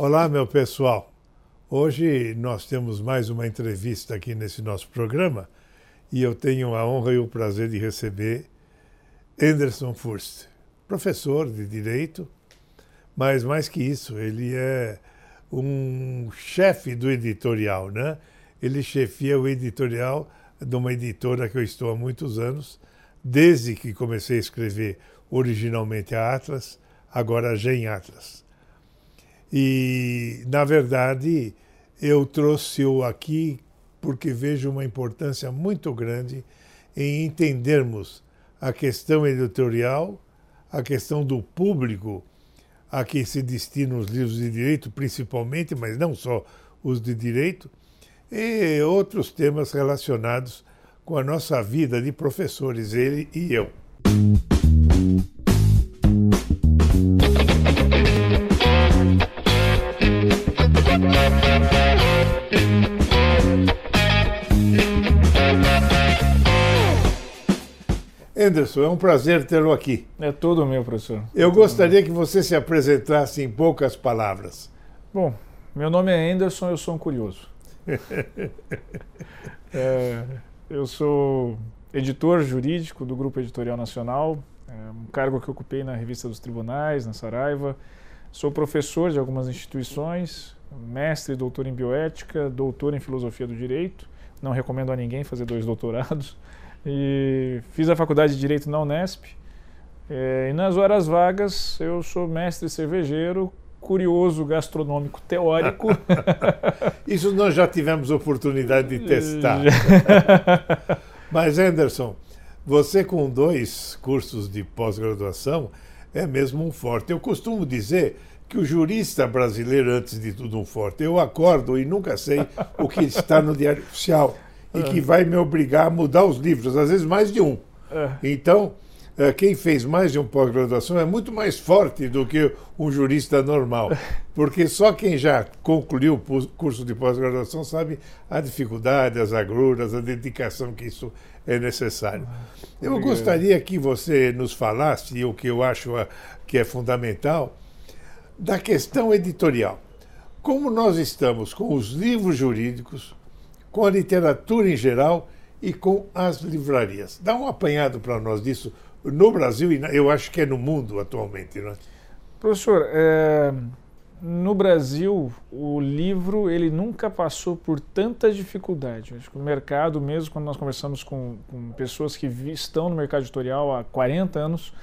Olá, meu pessoal. Hoje nós temos mais uma entrevista aqui nesse nosso programa e eu tenho a honra e o prazer de receber Anderson Furst, professor de Direito, mas mais que isso, ele é um chefe do editorial, né? Ele chefia o editorial de uma editora que eu estou há muitos anos, desde que comecei a escrever originalmente a Atlas, agora a Gen Atlas. E, na verdade, eu trouxe-o aqui porque vejo uma importância muito grande em entendermos a questão editorial, a questão do público a que se destinam os livros de direito, principalmente, mas não só os de direito, e outros temas relacionados com a nossa vida de professores, ele e eu. Anderson, é um prazer tê-lo aqui. É todo meu, professor. Eu gostaria que você se apresentasse em poucas palavras. Bom, meu nome é Anderson, eu sou um curioso. é, eu sou editor jurídico do Grupo Editorial Nacional, é um cargo que ocupei na Revista dos Tribunais, na Saraiva. Sou professor de algumas instituições, mestre e doutor em bioética, doutor em filosofia do direito. Não recomendo a ninguém fazer dois doutorados. E fiz a faculdade de Direito na Unesp. É, e nas horas vagas eu sou mestre cervejeiro, curioso gastronômico teórico. Isso nós já tivemos oportunidade de testar. Mas, Anderson, você com dois cursos de pós-graduação é mesmo um forte. Eu costumo dizer que o jurista brasileiro, antes de tudo, um forte. Eu acordo e nunca sei o que está no Diário Oficial e que vai me obrigar a mudar os livros, às vezes mais de um. É. Então, é, quem fez mais de um pós-graduação é muito mais forte do que um jurista normal, porque só quem já concluiu o curso de pós-graduação sabe a dificuldade, as agruras, a dedicação que isso é necessário. Eu gostaria que você nos falasse, o que eu acho que é fundamental, da questão editorial. Como nós estamos com os livros jurídicos, com a literatura em geral e com as livrarias. Dá um apanhado para nós disso no Brasil e eu acho que é no mundo atualmente, não é? Professor, é, no Brasil o livro ele nunca passou por tanta dificuldade. Acho que o mercado, mesmo quando nós conversamos com, com pessoas que estão no mercado editorial há 40 anos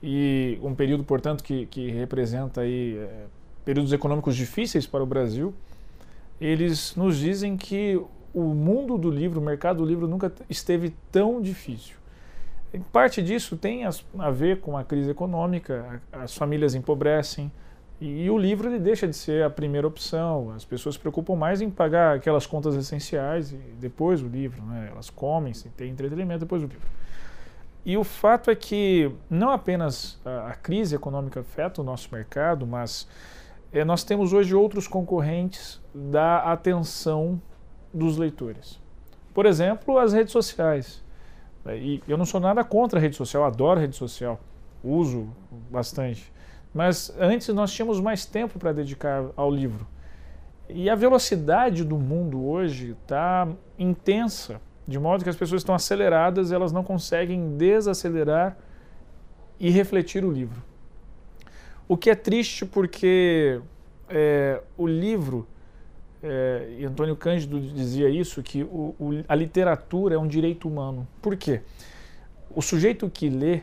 e um período, portanto, que, que representa aí é, períodos econômicos difíceis para o Brasil, eles nos dizem que o mundo do livro, o mercado do livro nunca esteve tão difícil. Parte disso tem a ver com a crise econômica, as famílias empobrecem e, o livro ele deixa de ser a primeira opção. As pessoas se preocupam mais em pagar aquelas contas essenciais e depois o livro, né? elas comem, tem entretenimento depois o livro. E o fato é que não apenas a, crise econômica afeta o nosso mercado, mas é, nós temos hoje outros concorrentes da atenção dos leitores. Por exemplo, as redes sociais. E eu não sou nada contra a rede social, adoro rede social, uso bastante. Mas antes nós tínhamos mais tempo para dedicar ao livro. E a velocidade do mundo hoje está intensa, de modo que as pessoas estão aceleradas, elas não conseguem desacelerar e refletir o livro. O que é triste porque é, o livro é, Antônio Cândido dizia isso, que o, o, a literatura é um direito humano. Por quê? O sujeito que lê,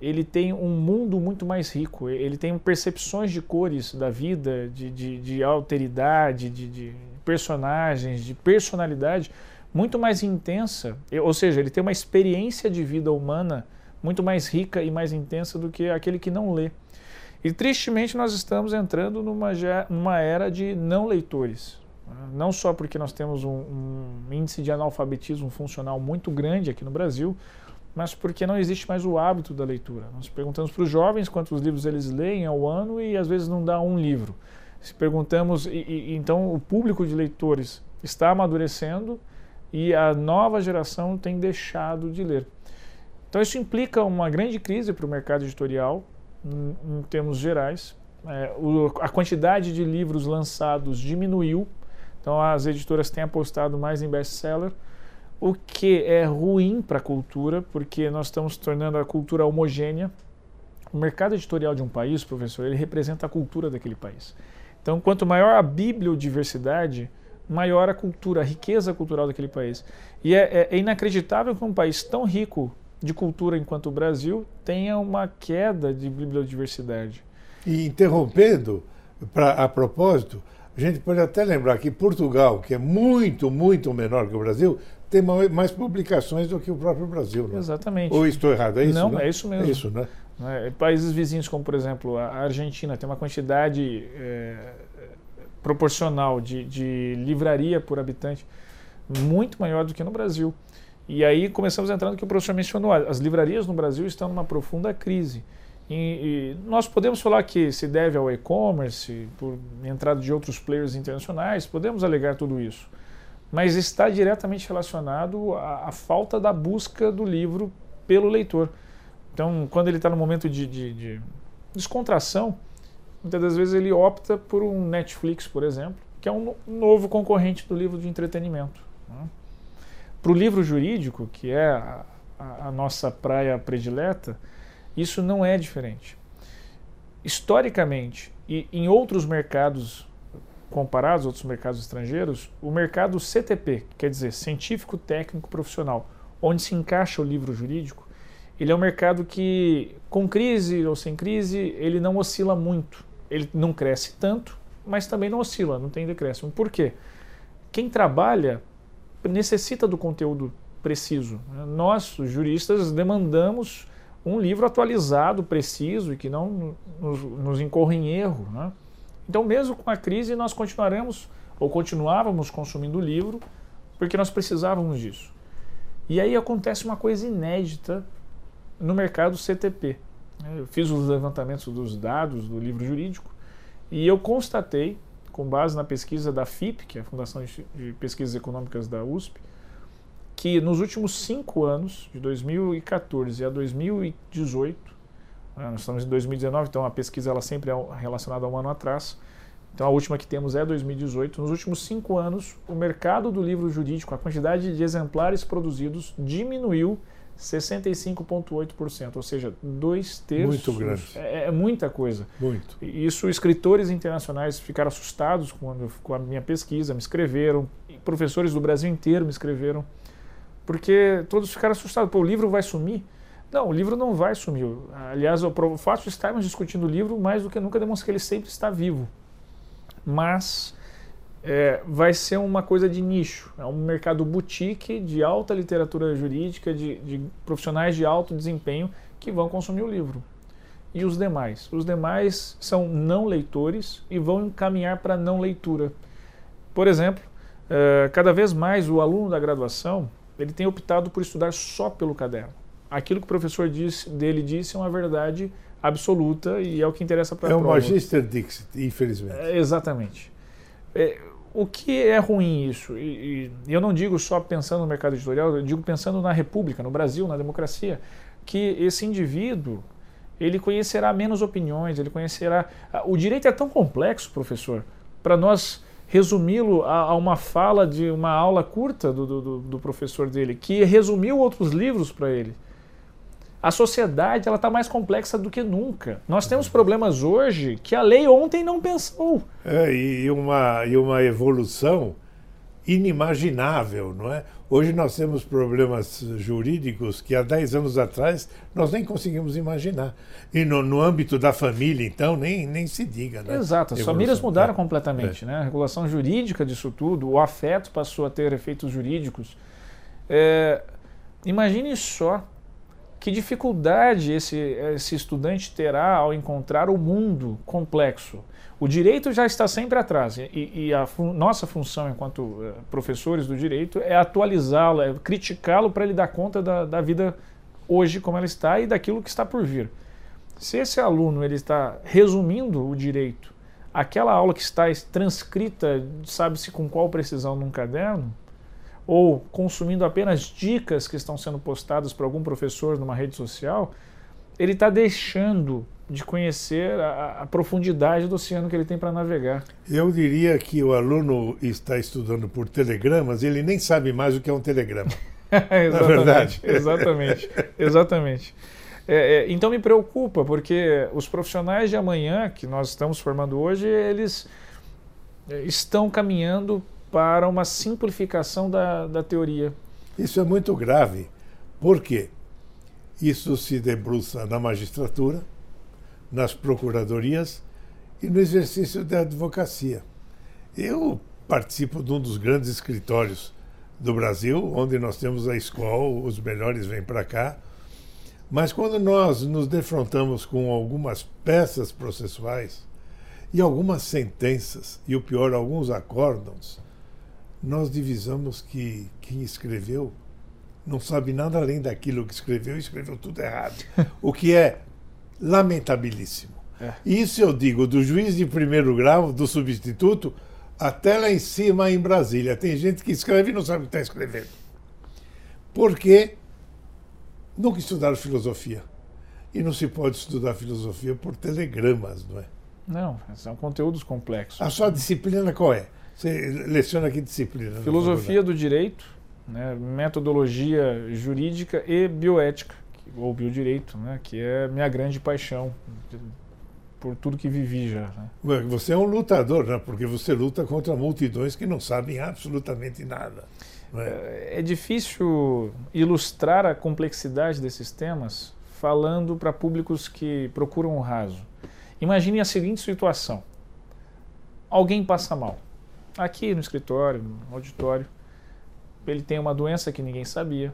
ele tem um mundo muito mais rico, ele tem percepções de cores da vida, de, de, de alteridade, de, de personagens, de personalidade muito mais intensa, ou seja, ele tem uma experiência de vida humana muito mais rica e mais intensa do que aquele que não lê. E tristemente nós estamos entrando numa, numa era de não leitores. Não só porque nós temos um, um índice de analfabetismo funcional muito grande aqui no Brasil, mas porque não existe mais o hábito da leitura. Nós perguntamos para os jovens quantos livros eles leem ao ano e às vezes não dá um livro. Se perguntamos, e, e, então o público de leitores está amadurecendo e a nova geração tem deixado de ler. Então isso implica uma grande crise para o mercado editorial, em, em termos gerais, é, o, a quantidade de livros lançados diminuiu, então as editoras têm apostado mais em best-seller, o que é ruim para a cultura, porque nós estamos tornando a cultura homogênea. O mercado editorial de um país, professor, ele representa a cultura daquele país. Então, quanto maior a bibliodiversidade, maior a cultura, a riqueza cultural daquele país. E é, é, é inacreditável que um país tão rico de cultura enquanto o Brasil tenha uma queda de bibliodiversidade. E interrompendo, pra, a propósito, a gente pode até lembrar que Portugal, que é muito, muito menor que o Brasil, tem mais publicações do que o próprio Brasil. Né? Exatamente. Ou estou errado, é isso? Não, né? é isso mesmo. É isso, né? É, países vizinhos, como por exemplo a Argentina, tem uma quantidade é, proporcional de, de livraria por habitante muito maior do que no Brasil. E aí começamos no que o professor mencionou. As livrarias no Brasil estão numa profunda crise. E, e nós podemos falar que se deve ao e-commerce, por entrada de outros players internacionais, podemos alegar tudo isso. Mas está diretamente relacionado à, à falta da busca do livro pelo leitor. Então, quando ele está no momento de, de, de, descontração, muitas das vezes ele opta por um Netflix, por exemplo, que é um novo concorrente do livro de entretenimento. Né? Para o livro jurídico, que é a, a, nossa praia predileta, isso não é diferente. Historicamente, e em outros mercados comparados, outros mercados estrangeiros, o mercado CTP, quer dizer, científico, técnico, profissional, onde se encaixa o livro jurídico, ele é um mercado que, com crise ou sem crise, ele não oscila muito. Ele não cresce tanto, mas também não oscila, não tem decréscimo. Por quê? Quem trabalha necessita do conteúdo preciso. Nós, os juristas, demandamos um livro atualizado, preciso e que não nos, nos incorra em erro. Né? Então, mesmo com a crise, nós continuaremos ou continuávamos consumindo o livro porque nós precisávamos disso. E aí acontece uma coisa inédita no mercado CTP. Eu fiz os levantamentos dos dados do livro jurídico e eu constatei com base na pesquisa da FIP, que é a Fundação de Pesquisas Econômicas da USP, que nos últimos cinco anos, de 2014 a 2018, né, nós estamos em 2019, então a pesquisa ela sempre é relacionada a um ano atrás, então a última que temos é 2018. Nos últimos cinco anos, o mercado do livro jurídico, a quantidade de exemplares produzidos diminuiu 65,8%, ou seja, dois terços. Muito grande. É, é, muita coisa. Muito. Isso, escritores internacionais ficaram assustados quando, com a minha pesquisa, me escreveram, professores do Brasil inteiro me escreveram, porque todos ficaram assustados. Pô, o livro vai sumir? Não, o livro não vai sumir. Aliás, o fato de estarmos discutindo o livro mais do que nunca demonstra que ele sempre está vivo. Mas é, vai ser uma coisa de nicho. É um mercado boutique de alta literatura jurídica, de, de, profissionais de alto desempenho que vão consumir o livro. E os demais? Os demais são não leitores e vão encaminhar para não leitura. Por exemplo, é, cada vez mais o aluno da graduação ele tem optado por estudar só pelo caderno. Aquilo que o professor disse, dele disse é uma verdade absoluta e é o que interessa para a É o Magister Dixit, infelizmente. É, exatamente. É, o que é ruim isso? E, e, eu não digo só pensando no mercado editorial, eu digo pensando na República, no Brasil, na democracia, que esse indivíduo ele conhecerá menos opiniões, ele conhecerá. O direito é tão complexo, professor, para nós resumi-lo a, a, uma fala de uma aula curta do, do, do professor dele, que resumiu outros livros para ele a sociedade ela está mais complexa do que nunca. Nós temos problemas hoje que a lei ontem não pensou. É, e, uma, e uma evolução inimaginável, não é? Hoje nós temos problemas jurídicos que há 10 anos atrás nós nem conseguimos imaginar. E no, no âmbito da família, então, nem, nem se diga. Né? Exato, as famílias mudaram é. completamente. É. Né? A regulação jurídica disso tudo, o afeto passou a ter efeitos jurídicos. É, imagine só que dificuldade esse, esse estudante terá ao encontrar o mundo complexo? O direito já está sempre atrás e, e a nossa função enquanto uh, professores do direito é atualizá-lo, é criticá-lo para ele dar conta da, da vida hoje como ela está e daquilo que está por vir. Se esse aluno ele está resumindo o direito, aquela aula que está transcrita, sabe-se com qual precisão num caderno, ou consumindo apenas dicas que estão sendo postadas por algum professor numa rede social, ele está deixando de conhecer a, a profundidade do oceano que ele tem para navegar. Eu diria que o aluno está estudando por telegramas, ele nem sabe mais o que é um telegrama. exatamente, Na verdade. exatamente, exatamente. É, é, então me preocupa, porque os profissionais de amanhã que nós estamos formando hoje, eles é, estão caminhando para uma simplificação da, da teoria. Isso é muito grave. Por quê? Isso se debruça na magistratura, nas procuradorias e no exercício da advocacia. Eu participo de um dos grandes escritórios do Brasil, onde nós temos a escola, os melhores vêm para cá. Mas quando nós nos defrontamos com algumas peças processuais e algumas sentenças, e o pior, alguns acórdãos, nós divisamos que quem escreveu não sabe nada além daquilo que escreveu e escreveu tudo errado. o que é lamentabilíssimo. É. Isso eu digo do juiz de primeiro grau, do substituto, até lá em cima em Brasília. Tem gente que escreve e não sabe o que está escrevendo. Porque nunca estudaram filosofia. E não se pode estudar filosofia por telegramas, não é? Não, são conteúdos complexos. A sua disciplina qual é? Você leciona que disciplina? Filosofia do direito, né, metodologia jurídica e bioética, ou biodireito, né, que é minha grande paixão por tudo que vivi já. Né? Você é um lutador, né? porque você luta contra multidões que não sabem absolutamente nada. É? é? é difícil ilustrar a complexidade desses temas falando para públicos que procuram o raso. Imagine a seguinte situação: alguém passa mal, aqui no escritório, no auditório, ele tem uma doença que ninguém sabia,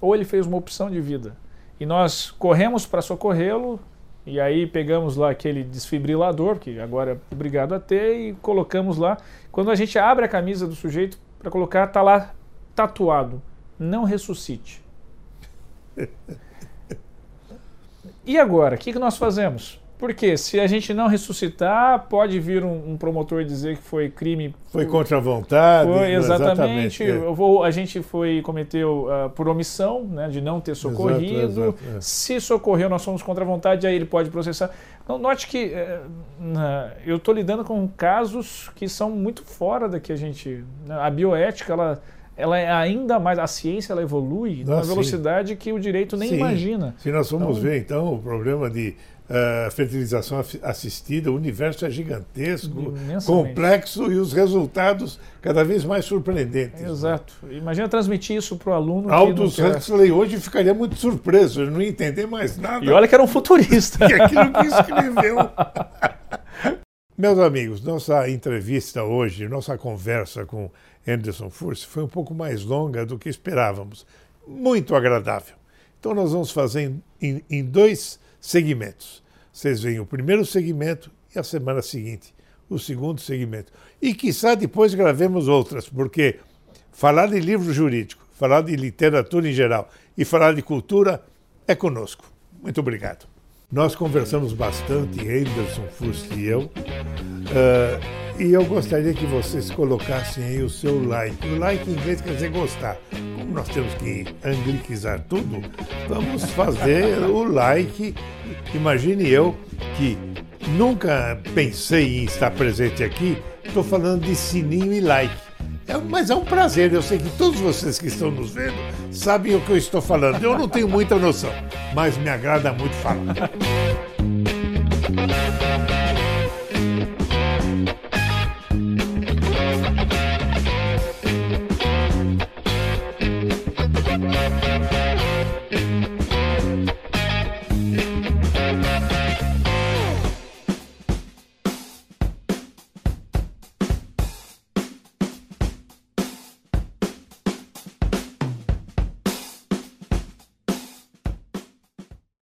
ou ele fez uma opção de vida e nós corremos para socorrê-lo e aí pegamos lá aquele desfibrilador, que agora é obrigado a ter, e colocamos lá. Quando a gente abre a camisa do sujeito para colocar, tá lá tatuado: não ressuscite. e agora, o que, que nós fazemos? Porque se a gente não ressuscitar, pode vir um, um promotor dizer que foi crime. Foi contra a vontade. Foi, exatamente. exatamente é. vou, a gente foi cometeu uh, por omissão, né, de não ter socorrido. Exato, exato, é. Se socorreu, nós somos contra a vontade, aí ele pode processar. Então, note que uh, eu estou lidando com casos que são muito fora da que a gente. Né, a bioética, ela ela é ainda mais a ciência ela evolui ah, numa velocidade sim. que o direito nem sim. imagina. Se nós formos então, ver então o problema de uh, fertilização assistida, o universo é gigantesco, complexo e os resultados cada vez mais surpreendentes. Né? Exato. Né? Imagina transmitir isso para o aluno. Aldous Huxley hoje ficaria muito surpreso, ele não ia entender mais nada. E olha que era um futurista. e aquilo que escreveu. Meus amigos, nossa entrevista hoje, nossa conversa com Anderson Furse foi um pouco mais longa do que esperávamos. Muito agradável. Então nós vamos fazer em, em, em dois segmentos. Vocês veem o primeiro segmento e a semana seguinte o segundo segmento. E quizá depois gravemos outras, porque falar de livro jurídico, falar de literatura em geral e falar de cultura é conosco. Muito obrigado. Nós conversamos bastante, Anderson Fust e eu, uh, e eu gostaria que vocês colocassem aí o seu like. O like em vez quer dizer gostar. Nós temos que anglicizar tudo, vamos fazer o like. Imagine eu que nunca pensei em estar presente aqui, estou falando de sininho e like. É, mas é um prazer, eu sei que todos vocês que estão nos vendo sabem o que eu estou falando. Eu não tenho muita noção, mas me agrada muito falar.